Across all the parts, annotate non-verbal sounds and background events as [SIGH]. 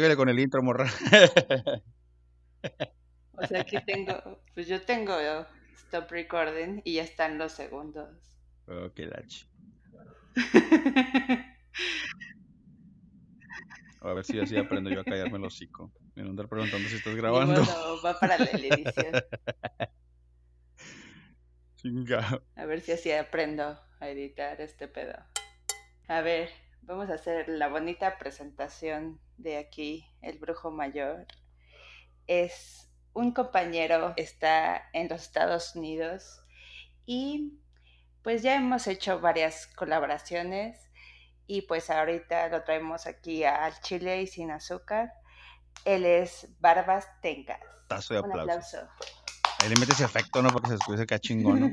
Síguele con el intro, morra. [LAUGHS] O sea, aquí tengo, pues yo tengo stop recording y ya están los segundos. Ok, Dachi. [LAUGHS] A ver si así aprendo yo a callarme el hocico. Me andar preguntando si estás grabando. Va para la edición. [LAUGHS] Chingado. A ver si así aprendo a editar este pedo. A ver, vamos a hacer la bonita presentación de aquí, el brujo mayor. Es un compañero, está en los Estados Unidos y pues ya hemos hecho varias colaboraciones y pues ahorita lo traemos aquí al chile y sin azúcar. Él es Barbas Tengas. Tazo de Un aplauso. Ahí le metes ese efecto, ¿no? Porque se escucha acá chingón, ¿no?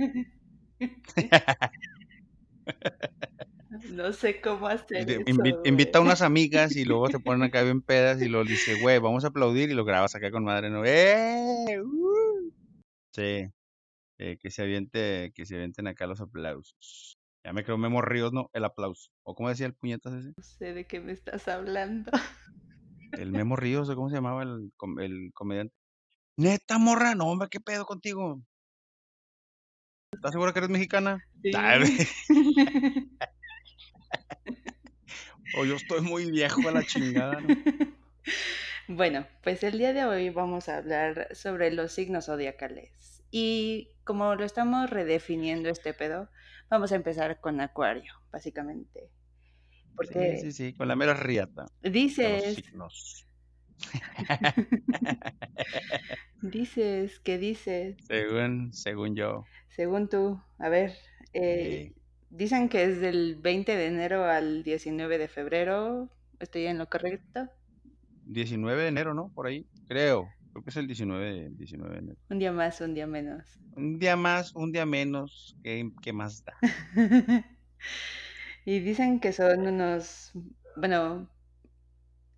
[LAUGHS] [LAUGHS] No sé cómo hacer De- eso, invi- güey. invita a unas [LAUGHS] amigas y luego se ponen acá bien pedas y lo dice, güey, vamos a aplaudir y lo grabas acá con madre, ¿no? ¡Eh! ¡Uh! Sí, eh, que se aviente, que se avienten acá los aplausos. Ya me creo Memo Ríos, ¿no? El aplauso. ¿O cómo decía el puñetas ese? No sé de qué me estás hablando. El Memo [LAUGHS] Ríos, ¿o cómo se llamaba el, com- el comediante? Neta, morra, no, hombre, ¿qué pedo contigo? ¿Estás segura que eres mexicana? Sí. [LAUGHS] O yo estoy muy viejo a la chingada, ¿no? [LAUGHS] Bueno, pues el día de hoy vamos a hablar sobre los signos zodiacales. Y como lo estamos redefiniendo este pedo, vamos a empezar con Acuario, básicamente. Porque Sí, sí, sí, con la mera riata dices, signos. [LAUGHS] dices, ¿qué dices? Según, según yo. Según tú, a ver, eh, Sí. Dicen que es del 20 de enero al 19 de febrero. ¿Estoy en lo correcto? 19 de enero, ¿no? Por ahí, creo. Creo que es el 19 de, 19 de enero. Un día más, un día menos. Un día más, un día menos, ¿qué, qué más da? [LAUGHS] Y dicen que son unos, bueno,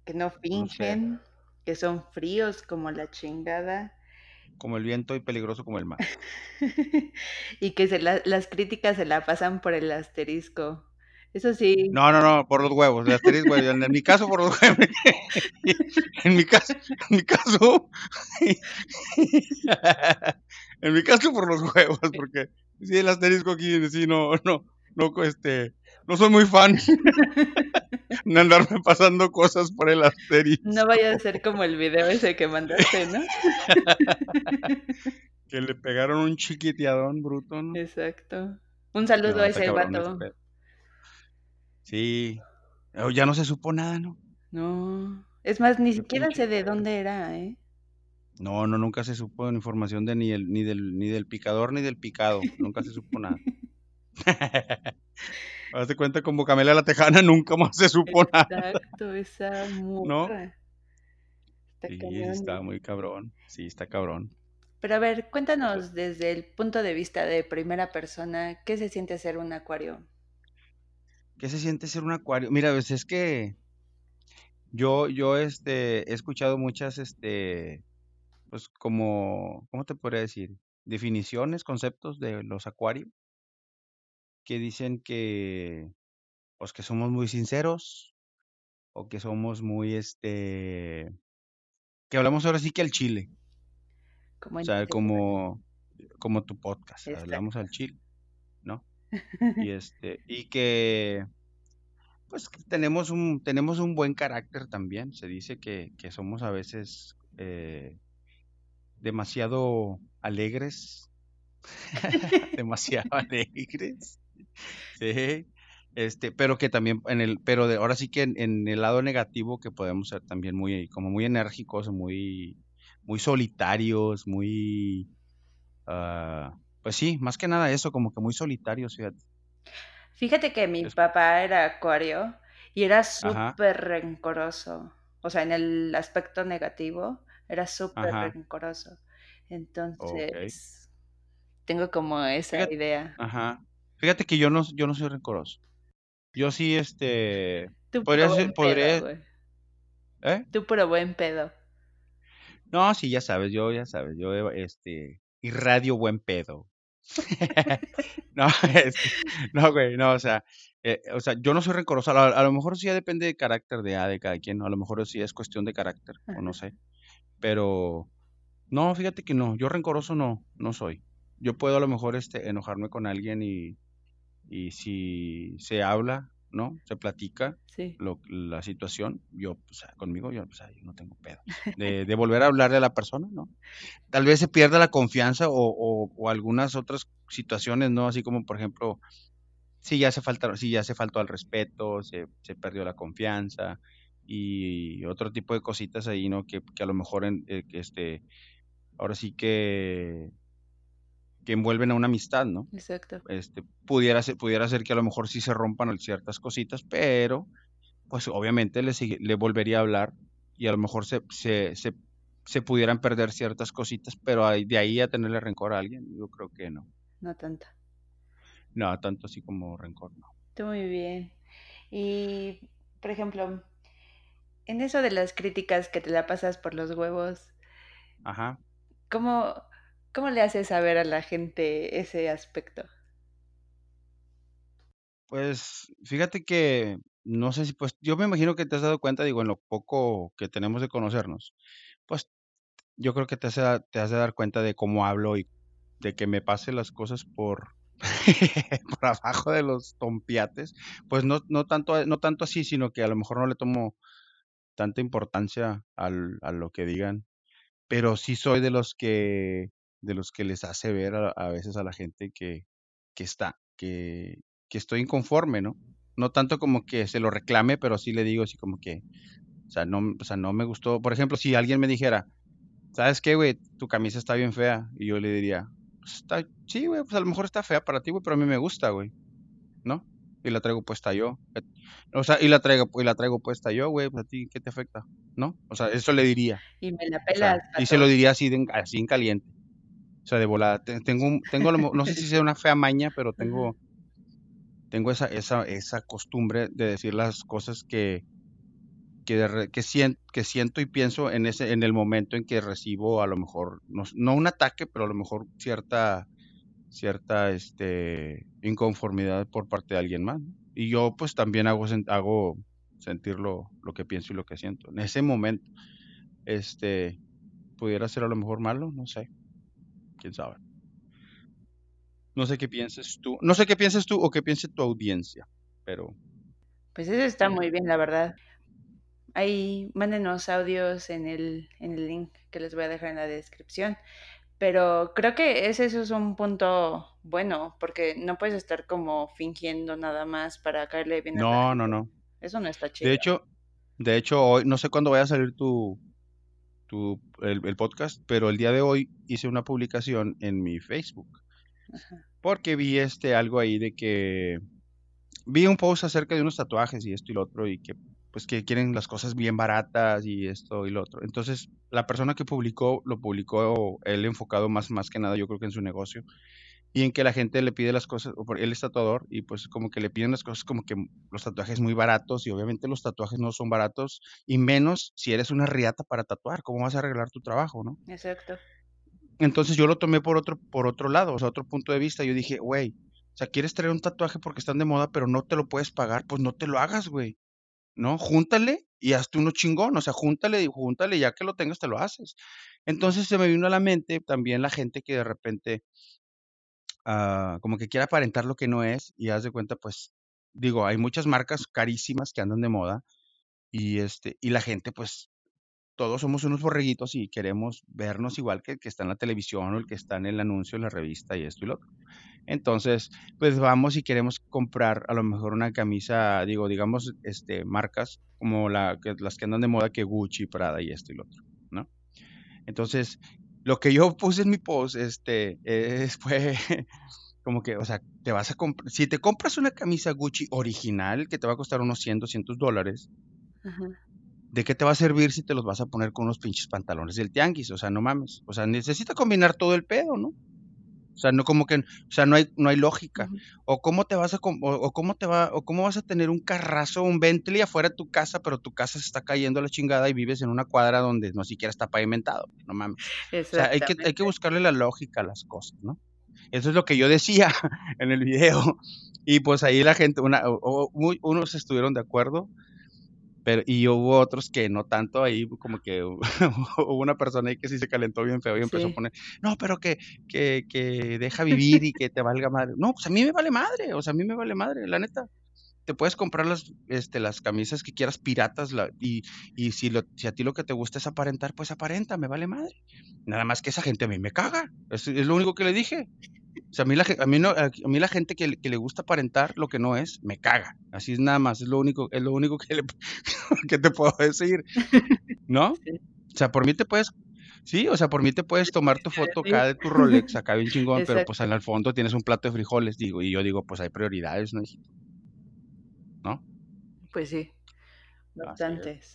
que no No sé, fingen, que son fríos como la chingada como el viento y peligroso como el mar. [LAUGHS] y que se la- las críticas se la pasan por el asterisco. Eso sí, No, no, no, por los huevos, el asterisco, güey, en, en mi caso por los huevos. [LAUGHS] En mi caso, en mi caso, [LAUGHS] en mi caso por los huevos, porque sí, el asterisco aquí, sí, no, no, no, este, no soy muy fan [LAUGHS] de andarme pasando cosas por el no asterisco, vaya a ser como el video ese que mandaste, ¿no? [LAUGHS] que le pegaron un chiquiteadón bruto, ¿no? Exacto. Un saludo No, a ese vato. Sí, Oh, ya no se supo nada, ¿no? No, es más, ni siquiera sé de dónde era, ¿eh? No, no, nunca se supo información de ni el, ni del, ni del picador ni del picado. Nunca se supo nada. [LAUGHS] Hazte cuenta como Camila la Tejana, [LAUGHS] nunca más se supo nada, Exacto, esa ¿no? morra. Está Sí, sí cañón. está muy cabrón. Sí, está cabrón. Pero a ver, cuéntanos desde el punto de vista de primera persona, ¿qué se siente ser un acuario? ¿Qué se siente ser un acuario? Mira, pues es que yo, yo, este, he escuchado muchas, este, pues como, ¿cómo te podría decir? Definiciones, conceptos de los acuarios que dicen que, pues que somos muy sinceros o que somos muy, este, que hablamos ahora sí que al chile, Como o sea, como, como tu podcast, Exacto. hablamos al chile, ¿no? Y [LAUGHS] este, y que, pues que tenemos un, tenemos un buen carácter también, se dice que, que somos a veces eh, demasiado alegres, [LAUGHS] [LAUGHS] demasiado alegres, sí, este, pero que también en el, pero de, ahora sí que en, en el lado negativo que podemos ser también muy, como muy enérgicos, muy, muy solitarios, muy, ah, pues sí, más que nada eso, como que muy solitarios, fíjate. Fíjate que mi Es- papá era acuario y era súper rencoroso. O sea, en el aspecto negativo, era súper rencoroso. Entonces, tengo como esa Fíjate, idea. ajá. Fíjate que yo no, yo no soy rencoroso. Yo sí, este, Tú podría buen ser, pedo, podría, güey. ¿eh? Tú puro buen pedo. No, sí, ya sabes, yo ya sabes, yo, este, irradio buen pedo. [LAUGHS] No, [LAUGHS] este, no, güey, no, o sea, eh, o sea, yo no soy rencoroso, a, a lo mejor sí ya depende de carácter de, ah, de cada quien, a lo mejor sí es cuestión de carácter, o no sé, pero no, fíjate que no, yo rencoroso no, no soy. Yo puedo a lo mejor este, enojarme con alguien y, y si se habla, ¿no? Se platica Sí, lo- la situación, yo, o sea, conmigo, yo, o sea, yo no tengo pedo. [LAUGHS] De, de volver a hablarle a la persona, ¿no? Tal vez se pierda la confianza o, o- o algunas otras situaciones, ¿no? Así como, por ejemplo, si ya se falta, si ya se faltó al respeto, se, se perdió la confianza y otro tipo de cositas ahí, ¿no? Que, que a lo mejor, en, eh, que este, ahora sí que, que envuelven a una amistad, ¿no? exacto. Este, pudiera ser, pudiera ser que a lo mejor sí se rompan ciertas cositas, pero pues obviamente le, volvería a hablar y a lo mejor se, se, se, se pudieran perder ciertas cositas, pero de ahí a tenerle rencor a alguien, yo creo que no. No tanto. No, tanto así como rencor, no. Muy bien. Y, por ejemplo, en eso de las críticas que te la pasas por los huevos, Ajá. ¿cómo, cómo le haces saber a la gente ese aspecto? Pues fíjate que no sé si, pues yo me imagino que te has dado cuenta, digo, en lo poco que tenemos de conocernos, pues yo creo que te has, de te has dar cuenta de cómo hablo y de que me pase las cosas por, [LAUGHS] por abajo de los tompiates, pues no, no tanto, no tanto así, sino que a lo mejor no le tomo tanta importancia al, a lo que digan, pero sí soy de los que, de los que les hace ver a, a veces a la gente que, que está, que, que estoy inconforme, ¿no? No tanto como que se lo reclame, pero sí le digo así como que, o sea, no, o sea, no me gustó. Por ejemplo, si alguien me dijera, ¿sabes qué, güey? Tu camisa está bien fea. Y yo le diría, pues está, sí, güey, pues a lo mejor está fea para ti, güey, pero a mí me gusta, güey, ¿no? Y la traigo puesta yo. O sea, y la traigo, y la traigo puesta yo, güey, pues a ti, ¿qué te afecta? ¿No? O sea, eso le diría. Y me la O pelas, sea, y se lo diría así, de así en caliente. O sea, de volada. Te- Tengo, un- tengo, no sé si sea una fea maña, pero tengo, tengo esa, esa, esa costumbre de decir las cosas que, que, que, sien- que siento y pienso en ese, en el momento en que recibo a lo mejor, no, no un ataque, pero a lo mejor cierta, cierta, este, inconformidad por parte de alguien más. ¿no? Y yo pues también hago, hago sentir lo, lo que pienso y lo que siento. En ese momento, este, pudiera ser a lo mejor malo, no sé, quién sabe. No sé qué pienses tú, no sé qué pienses tú o qué piense tu audiencia, pero Pues eso está muy bien, la verdad. Ahí mándenos audios en el, en el link que les voy a dejar en la descripción. Pero creo que ese, eso es un punto bueno, porque no puedes estar como fingiendo nada más para caerle bien a la no, no, no. Eso no está De chido. hecho, de hecho hoy, no sé cuándo vaya a salir tu, tu, el, el podcast, pero el día de hoy hice una publicación en mi Facebook, Ajá, porque vi este algo ahí de que vi un post acerca de unos tatuajes y esto y lo otro y que pues que quieren las cosas bien baratas y esto y lo otro. Entonces, la persona que publicó lo publicó él enfocado más más que nada yo creo que en su negocio y en que la gente le pide las cosas, o por- él es tatuador y pues como que le piden las cosas como que los tatuajes muy baratos y obviamente los tatuajes no son baratos y menos si eres una riata para tatuar, ¿cómo vas a arreglar tu trabajo, no? exacto. Entonces yo lo tomé por otro, por otro lado, o sea, otro punto de vista. Yo dije, güey, o sea, quieres traer un tatuaje porque están de moda, pero no te lo puedes pagar, pues no te lo hagas, güey, ¿no? Júntale y hazte uno chingón, o sea, júntale, júntale, ya que lo tengas, te lo haces. Entonces se me vino a la mente también la gente que de repente ah, como que quiere aparentar lo que no es y haz de cuenta, pues, digo, hay muchas marcas carísimas que andan de moda y este, y la gente, pues, todos somos unos borreguitos y queremos vernos igual que el que está en la televisión o el que está en el anuncio, en la revista y esto y lo otro. Entonces, pues vamos y queremos comprar a lo mejor una camisa, digo, digamos, este, marcas como la, que, las que andan de moda que Gucci, Prada y esto y lo otro, ¿no? Entonces, lo que yo puse en mi post, este, es, [LAUGHS] fue como que, o sea, te vas a comprar, si te compras una camisa Gucci original que te va a costar unos 100, 200 dólares, Ajá, ¿de qué te va a servir si te los vas a poner con unos pinches pantalones del tianguis? O sea, no mames. O sea, necesita combinar todo el pedo, ¿no? O sea, no como que, o sea, no hay, no hay lógica. O cómo te vas a, o, o cómo te va, o cómo vas a tener un carrazo, un Bentley afuera de tu casa, pero tu casa se está cayendo a la chingada y vives en una cuadra donde no siquiera está pavimentado. No mames. O sea, hay que, hay que buscarle la lógica a las cosas, ¿no? Eso es lo que yo decía [LAUGHS] en el video. Y pues ahí la gente, una, unos estuvieron de acuerdo, pero, y hubo otros que no tanto, ahí como que [LAUGHS] hubo una persona ahí que sí se calentó bien feo y empezó a poner, no, pero que, que, que deja vivir y que te valga madre. No, pues a mí me vale madre, o sea, a mí me vale madre, la neta te puedes comprar las, este, las camisas que quieras piratas y, y si, lo, si a ti lo que te gusta es aparentar, pues aparenta, me vale madre. Nada más que esa gente a mí me caga. Es, es lo único que le dije. O sea, a mí la, a mí no, a mí la gente que, que, le gusta aparentar lo que no es, me caga. Así es nada más, es lo único, es lo único que, le, [LAUGHS] que te puedo decir. ¿No? O sea, por mí te puedes Sí, o sea, por mí te puedes tomar tu foto acá de tu Rolex, acá bien chingón, pero pues en el fondo tienes un plato de frijoles, digo, y yo digo, pues hay prioridades, ¿no? ¿no? Pues sí, bastantes.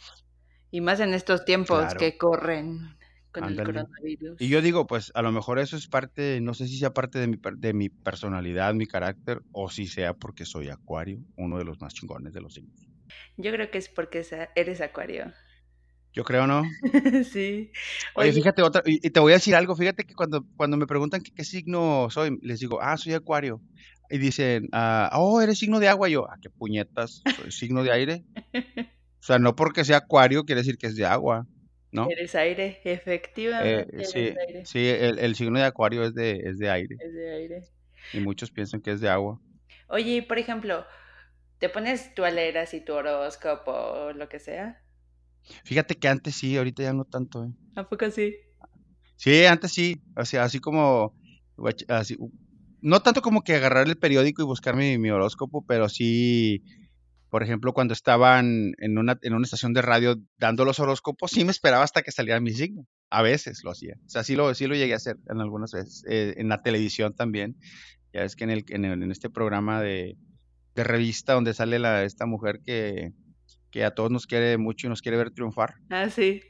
Y más en estos tiempos que corren con el coronavirus. Y yo digo, pues a lo mejor eso es parte, no sé si sea parte de mi, de mi personalidad, mi carácter, o si sea porque soy acuario, uno de los más chingones de los signos. Yo creo que es porque eres acuario. Yo creo, ¿no? [LAUGHS] sí. Oye, fíjate, otra, y, te voy a decir algo, fíjate que cuando, cuando me preguntan qué signo soy, les digo, ah, soy acuario y dicen, ah, oh, eres signo de agua. yo, ¿a ah, qué puñetas? ¿Soy signo de aire? [LAUGHS] O sea, no porque sea acuario quiere decir que es de agua, ¿no? Eres aire, efectivamente. Eh, sí, sí el, signo de acuario es de, es de aire. Es de aire. Y muchos piensan que es de agua. Oye, por ejemplo, ¿te pones tu alera y tu horóscopo o lo que sea? Fíjate que antes sí, ahorita ya no tanto. ¿eh? ¿A poco sí? Sí, antes sí. O sea, así como así, no tanto como que agarrar el periódico y buscar mi, horóscopo, pero sí, por ejemplo, cuando estaban en una, en una estación de radio dando los horóscopos, sí me esperaba hasta que saliera mi signo. A veces lo hacía. O sea, sí lo, sí lo llegué a hacer en algunas veces. Eh, en la televisión también. Ya es que en, el, en, este programa de, revista donde sale la, esta mujer que, que a todos nos quiere mucho y nos quiere ver triunfar. Ah, sí.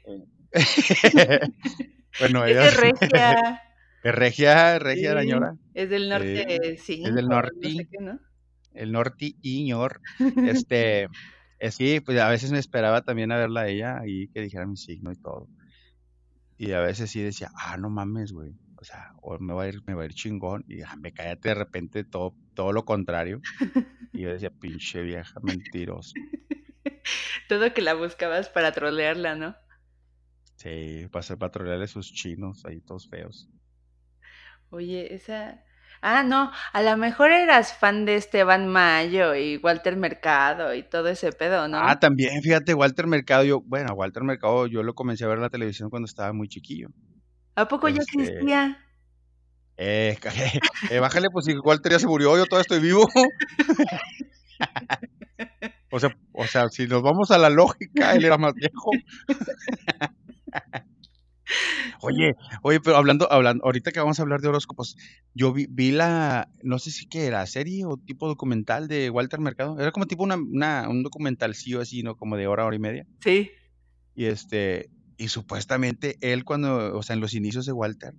[LAUGHS] bueno, ella... Es regia. [LAUGHS] Es regia, regia señora. Es del norte, sí. Es del norte. No El norte Iñor. [LAUGHS] Este, eh, sí, pues a veces me esperaba también a verla a ella y que dijera mi signo y todo. Y a veces sí decía, ah, no mames, güey. O sea, o me va a ir, me va a ir chingón. Y ah, me cállate de repente todo, todo lo contrario. Y yo decía, pinche vieja mentirosa. [LAUGHS] todo que la buscabas para trolearla, ¿no? Sí, para hacer trolearle sus chinos ahí todos feos. Oye, esa... Ah, no, a lo mejor eras fan de Esteban Mayo y Walter Mercado y todo ese pedo, ¿no? Ah, también, fíjate, Walter Mercado, yo, bueno, Walter Mercado yo lo comencé a ver en la televisión cuando estaba muy chiquillo. ¿A poco ya este, existía? Eh, [LAUGHS] eh, bájale, pues si Walter ya se murió, yo todavía estoy vivo. [LAUGHS] o sea, o sea, si nos vamos a la lógica, él era más viejo. [LAUGHS] Oye, oye, pero hablando, hablando, ahorita que vamos a hablar de horóscopos, yo vi, vi la, no sé si que era serie o tipo documental de Walter Mercado, era como tipo una, una, un documental sí o así, ¿no? Como de hora, hora y media. Sí. Y este, y supuestamente él cuando, o sea, en los inicios de Walter,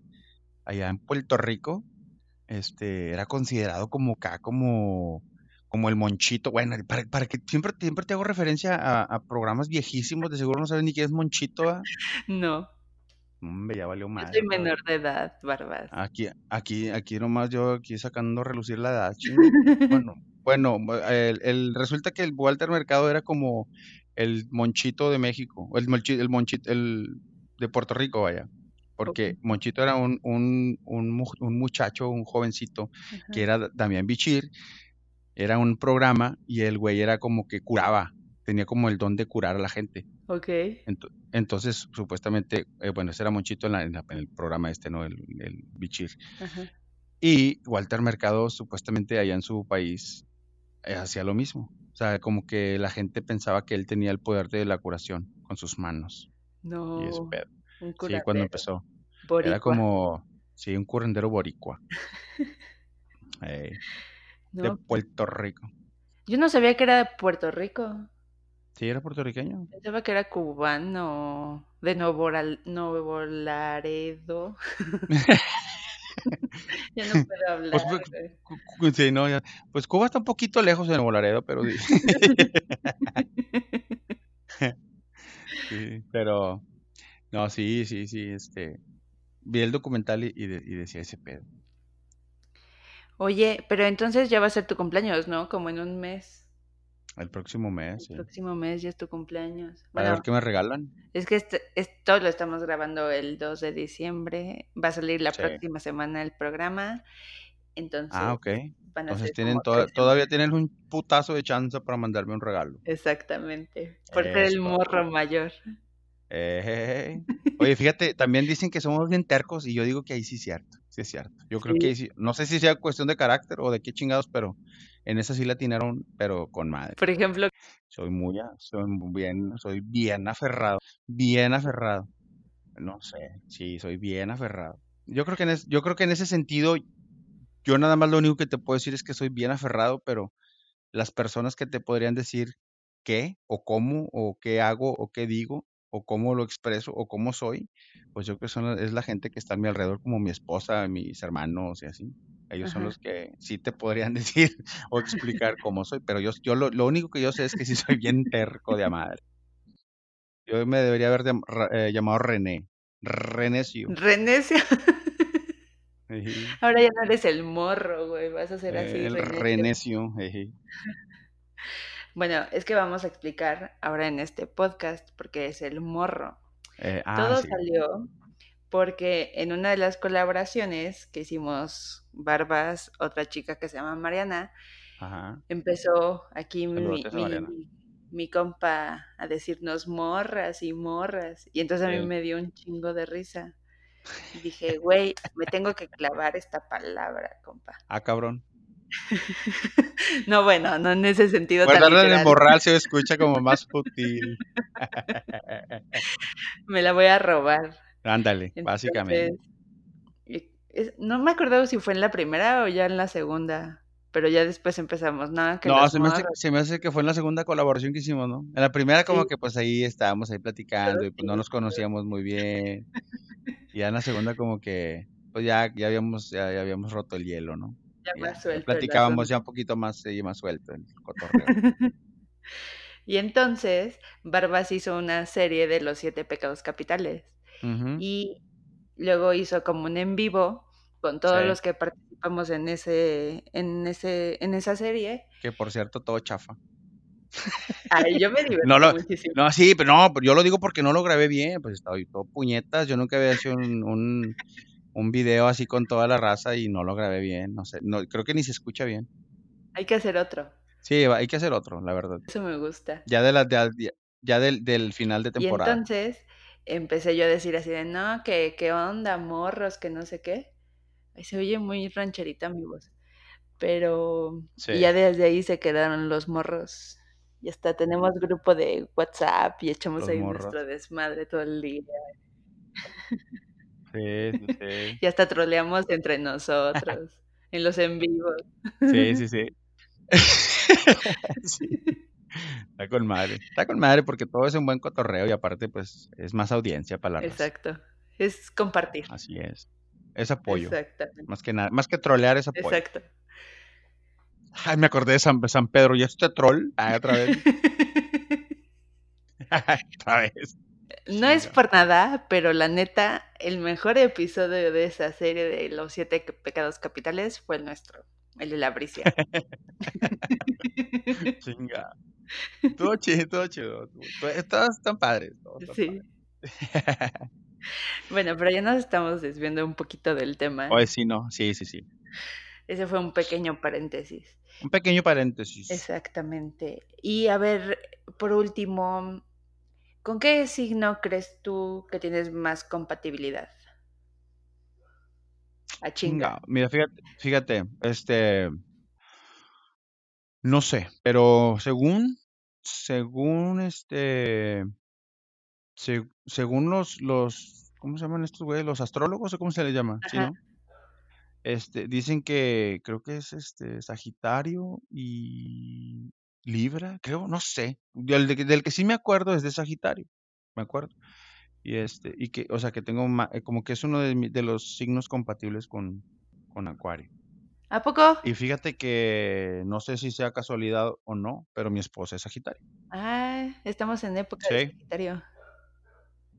allá en Puerto Rico, este, era considerado como acá, como, como el monchito. Bueno, para, para que siempre, siempre te hago referencia a, programas viejísimos, de seguro no sabes ni quién es monchito. [LAUGHS] No. Hombre, ya valió más. Yo soy menor de edad, Barbas. Aquí, aquí, aquí nomás yo aquí sacando a relucir la edad. bueno, [LAUGHS] bueno, el, resulta que el Walter Mercado era como el Monchito de México, el, el Monchito, el de Puerto Rico, vaya. Porque Monchito era un, un, un, muchacho, un jovencito, que era Damián Bichir, era un programa y el güey era como que curaba, tenía como el don de curar a la gente. Ok. entonces, supuestamente, eh, bueno, ese era Monchito en, el programa este, ¿no? El, Bichir. Y Walter Mercado, supuestamente allá en su país, eh, hacía lo mismo. O sea, como que la gente pensaba que él tenía el poder de la curación con sus manos. No. Y eso, sí, cuando empezó. Era como, sí, un currendero boricua. [LAUGHS] De Puerto Rico. Yo no sabía que era de Puerto Rico. Sí, era puertorriqueño. Pensaba que era cubano, de Nuevo, Nuevo Laredo. [LAUGHS] ya no puedo pues, hablar. Pues, sí, no, ya. pues Cuba está un poquito lejos de Nuevo Laredo, pero [LAUGHS] sí, pero no, sí, sí, sí, este vi el documental y, y decía ese pedo. Oye, pero entonces ya va a ser tu cumpleaños, ¿no? Como en un mes. El próximo mes, El sí. próximo mes ya es tu cumpleaños. A ver Bueno, qué me regalan. es que este- esto lo estamos grabando el 2 de diciembre. Va a salir la Sí. próxima semana el programa. Ah, Entonces ok. van a Entonces tienen todavía tienen un putazo de chance para mandarme un regalo. Exactamente. Por ser el morro mayor. Eh, [LAUGHS] Oye, fíjate, también dicen que somos bien tercos y yo digo que ahí sí es cierto, sí es cierto. Yo creo Sí. que ahí sí, no sé si sea cuestión de carácter o de qué chingados, pero en esa sí la atinaron, pero con madre. Por ejemplo, Soy muy, a- soy bien, soy bien aferrado, bien aferrado. No sé, sí, soy bien aferrado. Yo creo que en es- yo creo que en ese sentido, yo nada más lo único que te puedo decir es que soy bien aferrado, pero las personas que te podrían decir qué o cómo o qué hago o qué digo o cómo lo expreso o cómo soy, pues yo creo que son, es la gente que está a mi alrededor, como mi esposa, mis hermanos y así. Ellos son los que sí te podrían [LAUGHS] decir o explicar cómo soy, pero yo, yo lo, lo único que yo sé es que sí soy bien terco de a madre. Yo me debería haber eh, llamado René. Renecio. Renecio. [LAUGHS] Ejí. Ahora ya no eres el morro, güey. Vas a ser así, El Renecio. Renecio. [LAUGHS] Bueno, es que vamos a explicar ahora en este podcast porque es el morro. Eh, ah, Todo sí. salió porque en una de las colaboraciones que hicimos Barbas, otra chica que se llama Mariana, Ajá. empezó aquí mi, compa a decirnos morras y morras. Y entonces a mí Sí. me dio un chingo de risa. Y dije, güey, me tengo que clavar esta palabra, compa. Ah, cabrón. [LAUGHS] No, bueno, no en ese sentido Guardarla en el morral se escucha como más sutil. [LAUGHS] Me la voy a robar. Ándale, básicamente. Entonces, y- es- no me acuerdo si fue en la primera o ya en la segunda, pero ya después empezamos, no, que No, se me, hace, se me hace que fue en la segunda colaboración que hicimos, ¿no? En la primera como sí, que pues ahí estábamos ahí platicando y pues no nos conocíamos muy bien. [LAUGHS] Y ya en la segunda como que pues ya, ya habíamos ya, ya habíamos roto el hielo, ¿no? ya Y más ya suelto el platicábamos ya un poquito más, sí, más suelto el cotorreo. [LAUGHS] Y entonces, Barbas hizo una serie de los siete pecados capitales Ujú, y luego hizo como un en vivo con todos Sí, los que participamos en ese, en ese, en esa serie. que por cierto todo chafa. Ay, yo me [LAUGHS] divertí No lo, muchísimo. no, sí, pero no, pero yo lo digo porque no lo grabé bien, pues estaba ahí todo puñetas, yo nunca había hecho un, un, un video así con toda la raza y no lo grabé bien, no sé, no, creo que ni se escucha bien. Hay que hacer otro. Sí, hay que hacer otro, la verdad. Eso me gusta. Ya de la, de- ya, del, del final de Y temporada. entonces empecé yo a decir así de, no, que qué onda, morros, que no sé qué. Ay, se oye muy rancherita mi voz. Pero, y ya desde ahí se quedaron los morros. Y hasta tenemos grupo de WhatsApp y echamos los ahí morros. nuestro desmadre todo el día. Sí, sí, sí. [LAUGHS] Y hasta troleamos entre nosotros, en los en vivos. Sí, sí, [LAUGHS] sí. [LAUGHS] Sí, Está con madre. Está con madre porque todo es un buen cotorreo y aparte pues es más audiencia para la raza. Exacto. Es compartir. Así es. Es apoyo. Exactamente. Más que nada, más que trolear es apoyo. Exacto. Ay, me acordé de San, San Pedro. ¿Y este troll? Ah, otra vez. [LAUGHS] [LAUGHS] otra vez. No es por nada, pero la neta, el mejor episodio de esa serie de los siete pecados capitales fue el nuestro, el de la. [LAUGHS] Chinga. Todo chido, todo chido. Todo- Todos están padres. Todos están Sí. padres. [LAUGHS] Bueno, pero ya nos estamos desviando un poquito del tema. Oye, sí, no. Sí, sí, sí. Ese fue un pequeño paréntesis. Un pequeño paréntesis. Exactamente. Y a ver, por último, ¿con qué signo crees tú que tienes más compatibilidad? A chinga. Chinga. Mira, fíjate, fíjate, este, no sé, pero según, según este, se- según los, los, ¿cómo se llaman estos güeyes? Los astrólogos o cómo se les llama, ¿sí, Ajá. no? Este, dicen que creo que es este Sagitario y Libra, creo, no sé. Del, de- del que sí me acuerdo es de Sagitario, me acuerdo. Y este, y que, o sea, que tengo ma- eh, como que es uno de, de los signos compatibles con, con Acuario. ¿A poco? Y fíjate que no sé si sea casualidad o no, pero mi esposa es Sagitario. Ah, estamos en época de Sagitario.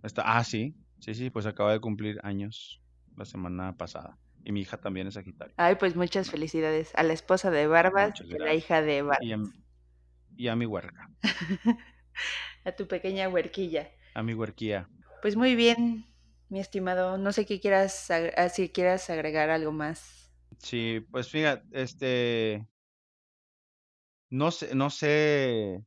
está, ah, sí, sí, sí, pues acaba de cumplir años la semana pasada. Y mi hija también es Sagitario. Ay, pues muchas felicidades a la esposa de Barbas y a la hija de Y a, Barbas. y a mi huerca, [LAUGHS] a tu pequeña huerquilla. a mi huerquía. Pues muy bien, mi estimado. No sé qué quieras, ah, si quieras agregar algo más. Sí, pues fíjate, este, no sé, no sé,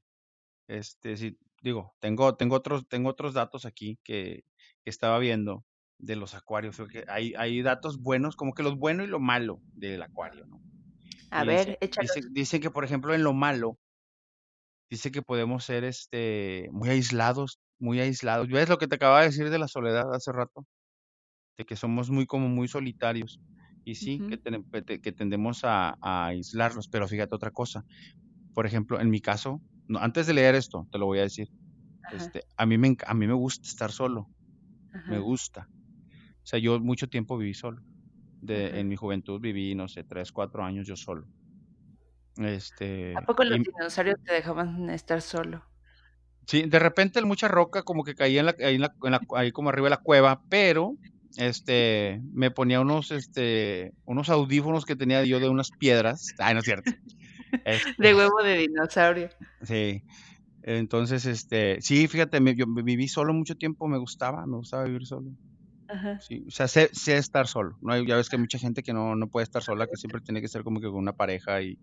este, si, digo, tengo, tengo otros, tengo otros datos aquí que, que estaba viendo de los acuarios. Que hay, hay datos buenos, como que los bueno y lo malo del acuario, ¿no? A Y ver, dice, échalos. dice, dice que, por ejemplo, en lo malo, dice que podemos ser, este, muy aislados, muy aislados. ¿Ves lo que te acababa de decir de la soledad hace rato? De que somos muy, como muy solitarios. Y sí, que, te- que tendemos a, a aislarnos, pero fíjate otra cosa. Por ejemplo, en mi caso, no, antes de leer esto, te lo voy a decir, este, a mí me, a mí me gusta estar solo, me gusta. O sea, yo mucho tiempo viví solo. De, en mi juventud viví, no sé, tres, cuatro años yo solo. ¿A Este, poco los y dinosaurios te dejaban estar solo? Sí, de repente mucha roca como que caía en la, ahí, en la- en la- ahí como arriba de la cueva, pero este, me ponía unos, este, unos audífonos que tenía yo de unas piedras. Ay, no es cierto. [LAUGHS] Este, De huevo de dinosaurio. sí, entonces, este, sí, fíjate, me- yo viví solo mucho tiempo, me gustaba, me gustaba vivir solo. Ajá, Sí, o sea, sé, sé estar solo. No hay- ya ves que hay mucha gente que no, no puede estar sola, que siempre tiene que ser como que con una pareja y,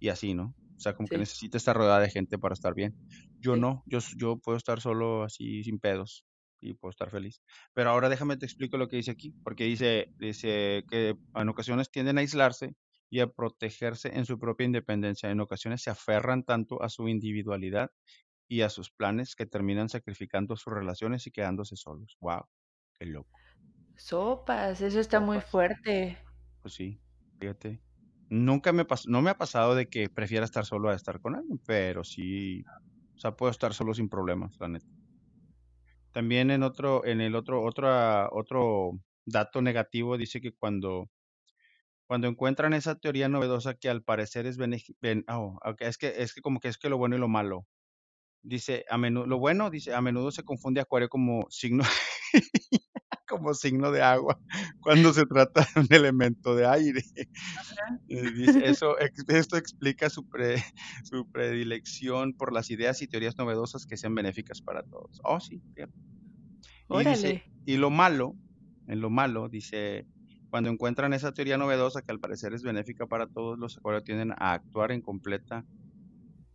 y así, ¿no? O sea, como que necesita estar rodeada de gente para estar bien. Yo sí. no, yo, yo puedo estar solo así sin pedos y puedo estar feliz. Pero ahora déjame te explico lo que dice aquí, porque dice, dice que en ocasiones tienden a aislarse y a protegerse en su propia independencia. En ocasiones se aferran tanto a su individualidad y a sus planes que terminan sacrificando sus relaciones y quedándose solos. Wow, qué loco. Sopas, eso está muy fuerte. Pues sí, fíjate. Nunca me pasó, no me ha pasado de que prefiera estar solo a estar con alguien, pero sí, o sea, puedo estar solo sin problemas, la neta. También en otro, en el otro, otra, otro dato negativo dice que cuando, cuando encuentran esa teoría novedosa que al parecer es ben- oh, ok, es que, es que como que es que lo bueno y lo malo. Dice, a menudo, lo bueno, dice, a menudo se confunde acuario como signo, [LAUGHS] como signo de agua, [LAUGHS] cuando se trata de un elemento de aire. Eso, esto explica su, pre- [LAUGHS] su predilección por las ideas y teorías novedosas que sean benéficas para todos. Oh, sí, fíjate. Y dice, y lo malo, en lo malo, dice, cuando encuentran esa teoría novedosa que al parecer es benéfica para todos, los acuarios tienden a actuar en completa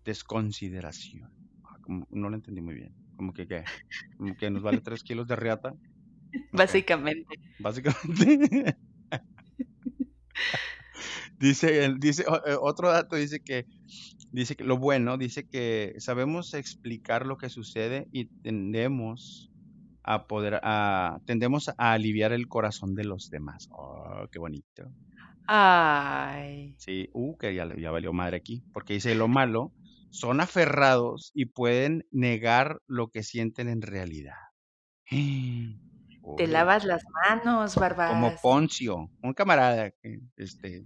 desconsideración. Ah, no lo entendí muy bien. Como que, ¿qué? Como que nos vale tres kilos de riata. [LAUGHS] Básicamente. básicamente. [LAUGHS] Dice, dice eh, otro dato dice que dice que lo bueno dice que sabemos explicar lo que sucede y tendemos a poder a tendemos a aliviar el corazón de los demás. Oh, qué bonito. Ay. Sí, uh, que ya, ya valió madre aquí, porque dice lo malo son aferrados y pueden negar lo que sienten en realidad. Te lavas las manos, como Barbas. Poncio, un camarada que este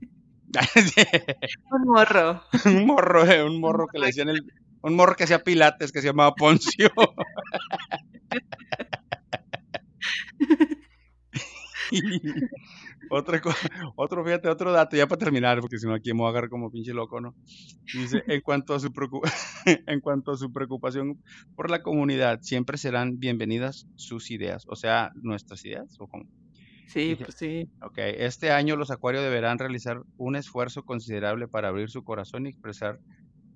[LAUGHS] Un morro. [LAUGHS] un morro, eh, un morro que le decían el, un morro que hacía pilates que se llamaba Poncio. [LAUGHS] Otra [LAUGHS] otro, fíjate, otro dato, ya para terminar, porque si no aquí me voy a agarrar como pinche loco, ¿no? Dice, [LAUGHS] en cuanto a su [LAUGHS] en cuanto a su preocupación por la comunidad, siempre serán bienvenidas sus ideas, o sea, nuestras ideas, o cómo? Sí, pues sí. ok, este año los acuarios deberán realizar un esfuerzo considerable para abrir su corazón y expresar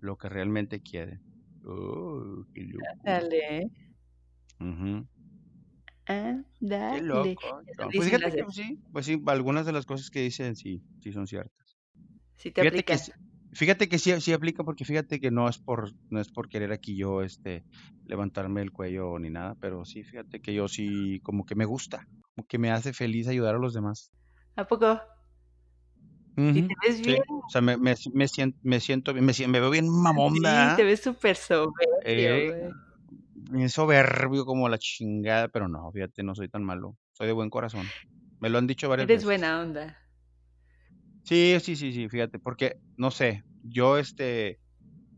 lo que realmente quieren. Oh, qué loco. Dale. Ujú. Qué loco. No, pues fíjate que sí, pues sí, algunas de las cosas que dicen sí, sí son ciertas. Sí te Fíjate que, sí- fíjate que sí, sí aplica porque fíjate que no es por, no es por querer aquí yo, este, levantarme el cuello ni nada, pero sí, fíjate que yo sí, como que me gusta, como que me hace feliz ayudar a los demás. ¿A poco? Y te ves sí, bien. o sea, me, me, me siento, me siento, bien, me, veo bien mamón, Sí, te ves súper soberbio, Eh. Bien soberbio como la chingada, pero no, fíjate, no soy tan malo, soy de buen corazón. Me lo han dicho varias Eres veces. buena onda. Sí, sí, sí, sí, fíjate, porque, no sé, yo, este,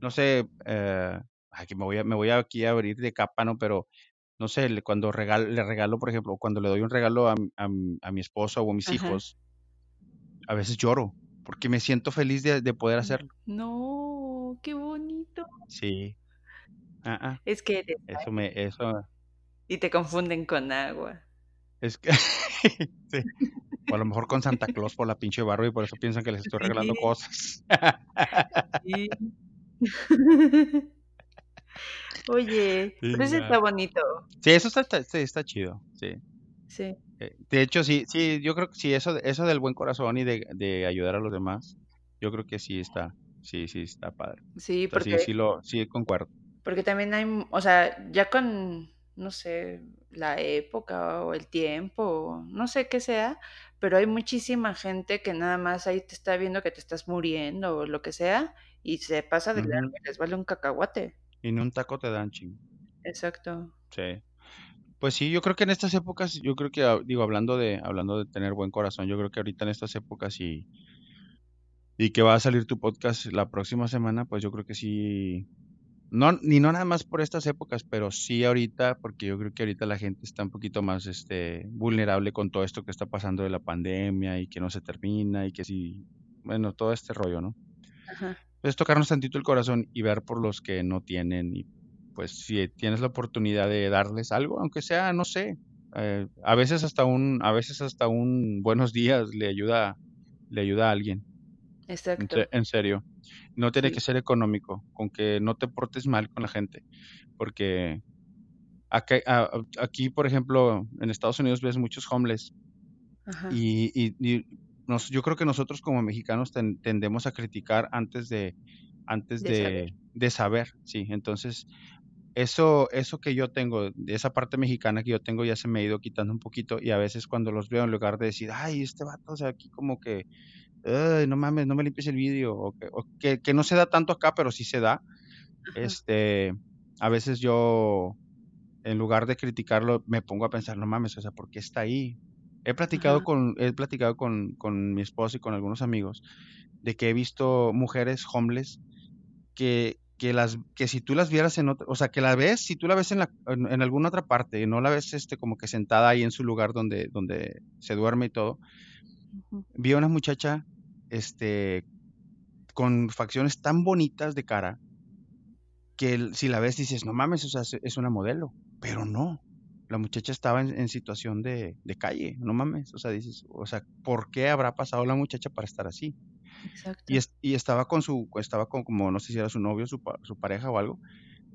no sé, eh, ay, que me voy a, me voy aquí a abrir de capa, ¿no? Pero, no sé, le- cuando regalo, le regalo, por ejemplo, cuando le doy un regalo a, mi- a mi- a mi esposa o a mis Ajá. hijos, a veces lloro porque me siento feliz de, de poder hacerlo. No, qué bonito. Sí. Ah. Es que eres Eso me, eso, y te confunden con agua. es que, [LAUGHS] sí. O a lo mejor con Santa Claus por la pinche barba y por eso piensan que les estoy regalando Sí. cosas. Sí. [LAUGHS] Oye, pero ese ya. está bonito. Sí, eso está, está, está chido, sí. Sí. Eh, De hecho, sí, sí, yo creo que sí, eso, eso del buen corazón y de, de ayudar a los demás, yo creo que sí está, sí, sí está padre. Sí, O sea, sí, porque, sí lo, sí concuerdo. Porque también hay, o sea, ya con, no sé, la época o el tiempo, o no sé qué sea, pero hay muchísima gente que nada más ahí te está viendo que te estás muriendo o lo que sea y se pasa de y les vale un cacahuate. Y ni un taco te dan, ching. Exacto. Sí. Pues sí, yo creo que en estas épocas, yo creo que, ah, digo, hablando de, hablando de tener buen corazón, yo creo que ahorita en estas épocas y, y que va a salir tu podcast la próxima semana, pues yo creo que sí, no, ni no nada más por estas épocas, pero sí ahorita, porque yo creo que ahorita la gente está un poquito más, este, vulnerable con todo esto que está pasando de la pandemia y que no se termina y que sí, bueno, todo este rollo, ¿no? Ajá. Pues tocarnos tantito el corazón y ver por los que no tienen y pues si tienes la oportunidad de darles algo, aunque sea, no sé, eh, a veces hasta un, a veces hasta un buenos días le ayuda, le ayuda a alguien, en, Exacto. en serio. No tiene que ser económico, con que no te portes mal con la gente, porque acá- a- a- aquí, por ejemplo, en Estados Unidos ves muchos homeless Ajá. y, y- y nos, yo creo que nosotros como mexicanos ten- tendemos a criticar antes de, antes De saber. de, saber, sí. Entonces, eso, eso que yo tengo, de esa parte mexicana que yo tengo, ya se me ha ido quitando un poquito y a veces cuando los veo, en lugar de decir, ay, este vato, o sea, aquí como que, "Ay, no mames, no me limpies el vídeo, o, que, o que, que no se da tanto acá, pero sí se da, Ajá. este, a veces yo, en lugar de criticarlo, me pongo a pensar, no mames, o sea, ¿por qué está ahí? He platicado Ajá. con, he platicado con, con mi esposo y con algunos amigos de que he visto mujeres homeless que, que las, que si tú las vieras en otra, o sea, que la ves, si tú la ves en la, en, en alguna otra parte, no la ves este como que sentada ahí en su lugar donde, donde se duerme y todo, Ujú. vi a una muchacha, este, con facciones tan bonitas de cara que el- si la ves dices, no mames, o sea, es- una modelo, pero no. La muchacha estaba en, en situación de, de calle, no mames, o sea, dices, o sea, ¿por qué habrá pasado la muchacha para estar así? Exacto. Y, es- y estaba con su, estaba con como, no sé si era su novio, su, su pareja o algo,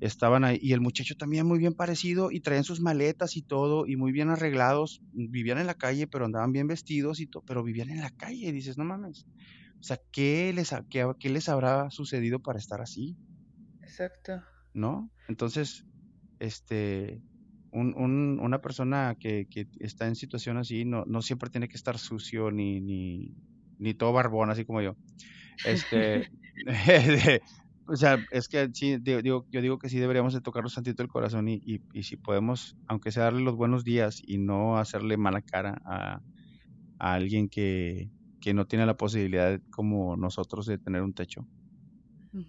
estaban ahí, y el muchacho también muy bien parecido, y traían sus maletas y todo, y muy bien arreglados, vivían en la calle, pero andaban bien vestidos y todo, pero vivían en la calle, y dices, no mames, o sea, ¿qué les, ha- qué, qué les habrá sucedido para estar así? Exacto. ¿no? Entonces, este, un, un- una persona que, que está en situación así no, no siempre tiene que estar sucio ni, ni, ni todo barbón, así como yo. Este, [LAUGHS] o sea, es que sí, digo, yo digo que sí deberíamos de tocarnos tantito el corazón y, y, y si podemos, aunque sea darle los buenos días y no hacerle mala cara a, a alguien que, que no tiene la posibilidad como nosotros de tener un techo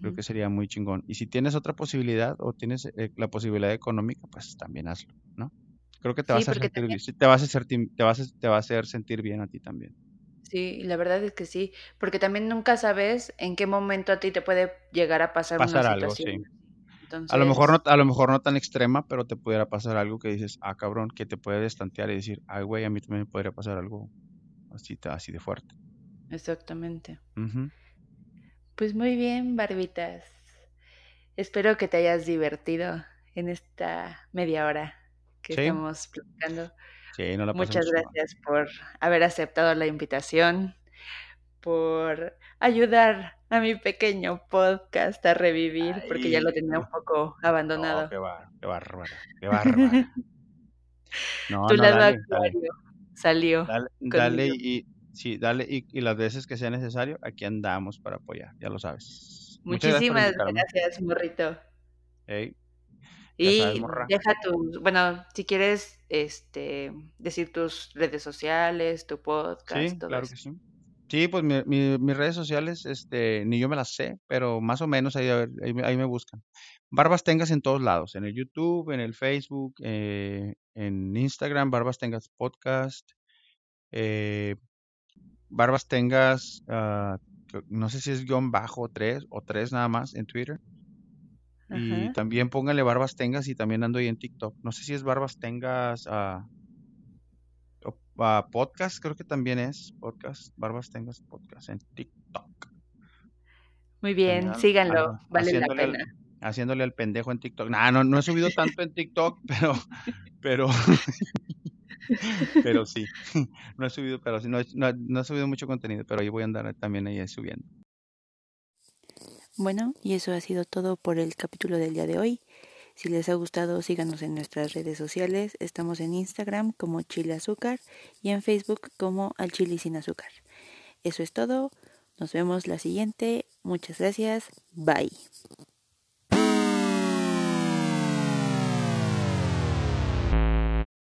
creo que sería muy chingón. Y si tienes otra posibilidad o tienes eh, la posibilidad económica, pues también hazlo, ¿no? Creo que te Sí, vas a sentir también, te vas a hacer, te vas a, te va a hacer sentir bien a ti también. Sí, la verdad es que sí, porque también nunca sabes en qué momento a ti te puede llegar a pasar una Pasar algo, situación sí. A lo mejor no, a lo mejor no tan extrema, pero te pudiera pasar algo que dices, ah, cabrón, que te puede destantear y decir, ay, güey, a mí también me podría pasar algo así, de fuerte. exactamente. Pues muy bien, Barbitas. Espero que te hayas divertido en esta media hora que Sí, estamos platicando. Sí, no la pasamos Muchas gracias por haber aceptado la invitación, por ayudar a mi pequeño podcast a revivir, porque ya lo tenía un no, poco no, abandonado. qué bar, qué bárbara, qué bárbara. [LAUGHS] No, Tu no, lado dale, salió Dale, dale y sí, dale y, y las veces que sea necesario, aquí andamos para apoyar, ya lo sabes. Gracias Muchísimas invitarme. gracias, morrito. Ey, ya sabes, Y deja tus, bueno, si quieres, este, decir tus redes sociales, tu podcast, Sí, todo claro eso. que sí. Sí, pues mi- mi- mis redes sociales, este, ni yo me las sé, pero más o menos ahí, a ver, ahí, me- ahí me buscan. Barbas Tengas en todos lados, en el YouTube, en el Facebook, eh, en Instagram, Barbas Tengas Podcast. eh, Barbas Tengas, ah, no sé si es guion bajo 3 o 3 nada más en Twitter. Y también póngale Barbas Tengas y también ando ahí en TikTok. No sé si es Barbas Tengas uh, podcast, creo que también es podcast. Barbas Tengas podcast en TikTok. Muy bien, síganlo, vale la pena. haciéndole al pendejo en TikTok. Nah, no, no he subido tanto en TikTok, [LAUGHS] pero, pero, [LAUGHS] pero sí, [LAUGHS] no he subido, pero sí, no, no, he subido mucho contenido, pero yo voy a andar también ahí subiendo. Bueno, y eso ha sido todo por el capítulo del día de hoy. Si les ha gustado, síganos en nuestras redes sociales. Estamos en Instagram como Chile Azúcar y en Facebook como Al Chile Sin Azúcar. Eso es todo. Nos vemos la siguiente. Muchas gracias. Bye.